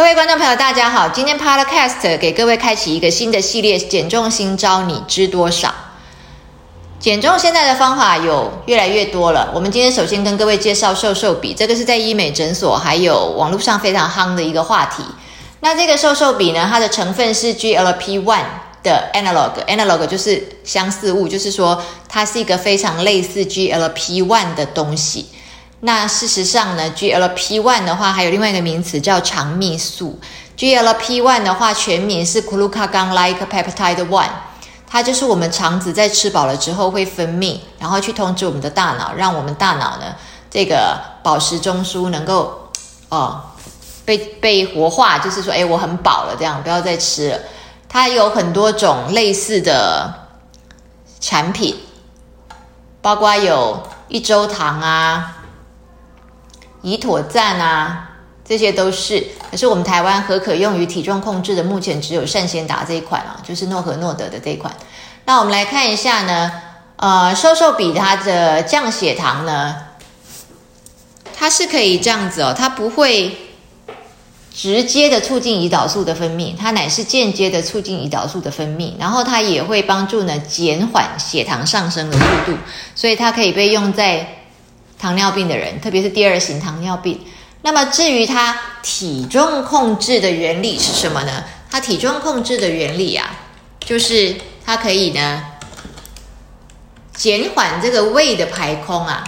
各位观众朋友，大家好！今天 Podcast 给各位开启一个新的系列，减重新招，你知多少？减重现在的方法有越来越多了。我们今天首先跟各位介绍瘦瘦笔，这个是在医美诊所还有网络上非常夯的一个话题。那这个瘦瘦笔呢，它的成分是 GLP-1 的 analog，analog 就是相似物，就是说它是一个非常类似 GLP-1 的东西。那事实上呢，GLP-1 的话还有另外一个名词叫肠泌素。GLP-1 的话全名是 Glucagon-like peptide one，它就是我们肠子在吃饱了之后会分泌，然后去通知我们的大脑，让我们大脑呢这个饱食中枢能够哦被被活化，就是说，哎，我很饱了，这样不要再吃了。它有很多种类似的产品，包括有一周糖啊。胰妥赞啊，这些都是。可是我们台湾何可用于体重控制的，目前只有善先达这一款啊，就是诺和诺德的这一款。那我们来看一下呢，呃，瘦瘦笔它的降血糖呢，它是可以这样子哦，它不会直接的促进胰岛素的分泌，它乃是间接的促进胰岛素的分泌，然后它也会帮助呢减缓血糖上升的速度，所以它可以被用在。糖尿病的人，特别是第二型糖尿病。那么至于它体重控制的原理是什么呢？它体重控制的原理啊，就是它可以呢减缓这个胃的排空啊。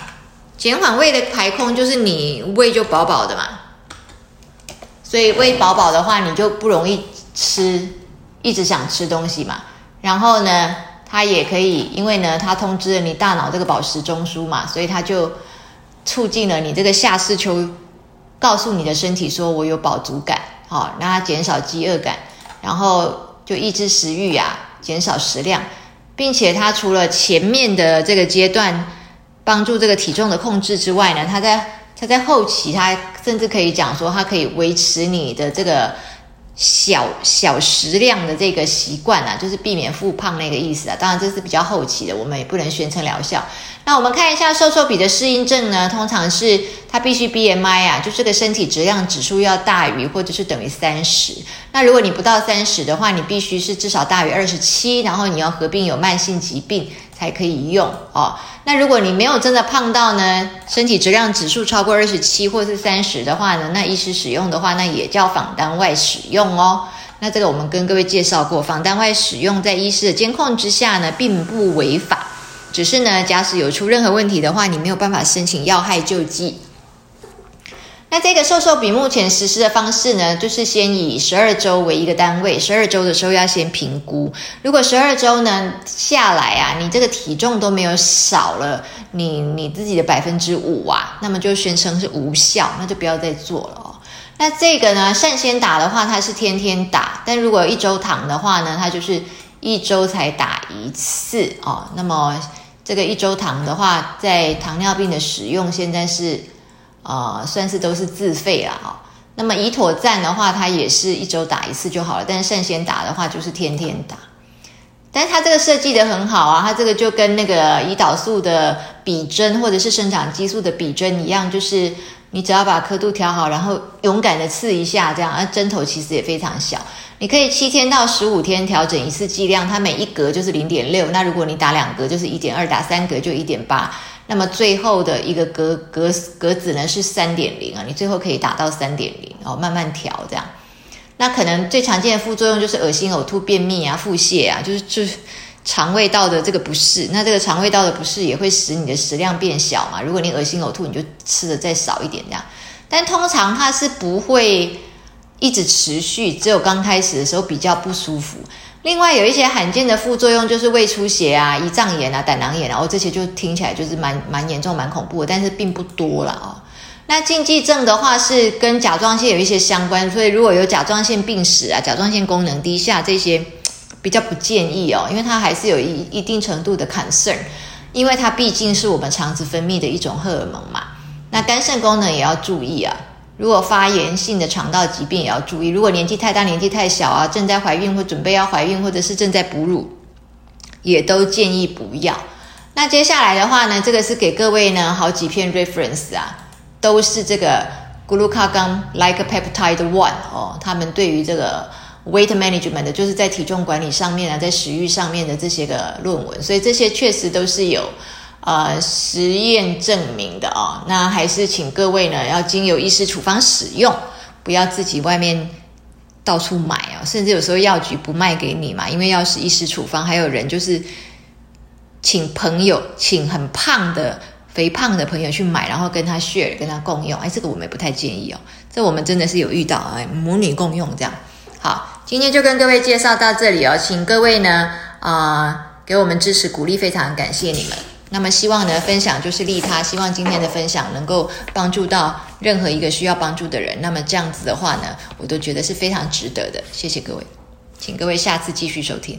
减缓胃的排空，就是你胃就饱饱的嘛。所以胃饱饱的话，你就不容易吃，一直想吃东西嘛。然后呢，它也可以，因为呢，它通知了你大脑这个饱食中枢嘛，所以它就。促进了你这个下视丘，告诉你的身体说我有饱足感，好，让它减少饥饿感，然后就抑制食欲啊，减少食量，并且它除了前面的这个阶段帮助这个体重的控制之外呢，它在它在后期，它甚至可以讲说，它可以维持你的这个。小小食量的这个习惯啊，就是避免复胖那个意思啊。当然这是比较后期的，我们也不能宣称疗效。那我们看一下瘦瘦笔的适应症呢，通常是它必须 BMI 啊，就这个身体质量指数要大于或者是等于三十。那如果你不到三十的话，你必须是至少大于二十七，然后你要合并有慢性疾病。才可以用哦。那如果你没有真的胖到呢，身体质量指数超过二十七或是三十的话呢，那医师使用的话，那也叫访单外使用哦。那这个我们跟各位介绍过，访单外使用在医师的监控之下呢，并不违法，只是呢，假使有出任何问题的话，你没有办法申请要害救济。那这个瘦瘦笔目前实施的方式呢，就是先以十二周为一个单位，十二周的时候要先评估。如果十二周呢下来啊，你这个体重都没有少了你你自己的百分之五啊，那么就宣称是无效，那就不要再做了哦。那这个呢，善先打的话，它是天天打；但如果一周糖的话呢，它就是一周才打一次哦。那么这个一周糖的话，在糖尿病的使用现在是。啊，算是都是自费了哈。那么胰妥赞的话，它也是一周打一次就好了。但是圣先打的话，就是天天打。但是它这个设计的很好啊，它这个就跟那个胰岛素的比针或者是生长激素的比针一样，就是你只要把刻度调好，然后勇敢的刺一下，这样，而针头其实也非常小。你可以七天到十五天调整一次剂量，它每一格就是零点六。那如果你打两格就是一点二，打三格就一点八。那么最后的一个格格格子呢是三点零啊，你最后可以打到三点零哦，慢慢调这样。那可能最常见的副作用就是恶心、呕吐、便秘啊、腹泻啊，就是就是肠胃道的这个不适。那这个肠胃道的不适也会使你的食量变小嘛。如果你恶心呕吐，你就吃的再少一点这样。但通常它是不会一直持续，只有刚开始的时候比较不舒服。另外有一些罕见的副作用，就是胃出血啊、胰脏炎啊、胆囊炎啊，哦，这些就听起来就是蛮蛮严重、蛮恐怖的，但是并不多了哦。那禁忌症的话是跟甲状腺有一些相关，所以如果有甲状腺病史啊、甲状腺功能低下这些，比较不建议哦，因为它还是有一一定程度的 concern，因为它毕竟是我们肠子分泌的一种荷尔蒙嘛。那肝肾功能也要注意啊。如果发炎性的肠道疾病也要注意。如果年纪太大、年纪太小啊，正在怀孕或准备要怀孕，或者是正在哺乳，也都建议不要。那接下来的话呢，这个是给各位呢好几篇 reference 啊，都是这个 glucagon-like peptide one 哦，他们对于这个 weight management 的，就是在体重管理上面啊，在食欲上面的这些个论文，所以这些确实都是有呃实验证明的哦。那还是请各位呢，要经由医师处方使用，不要自己外面到处买啊，甚至有时候药局不卖给你嘛，因为要是医师处方，还有人就是请朋友，请很胖的。肥胖的朋友去买，然后跟他 share，跟他共用，哎，这个我们也不太建议哦。这我们真的是有遇到，哎，母女共用这样。好，今天就跟各位介绍到这里哦，请各位呢，啊，给我们支持鼓励，非常感谢你们。那么希望呢，分享就是利他，希望今天的分享能够帮助到任何一个需要帮助的人。那么这样子的话呢，我都觉得是非常值得的。谢谢各位，请各位下次继续收听。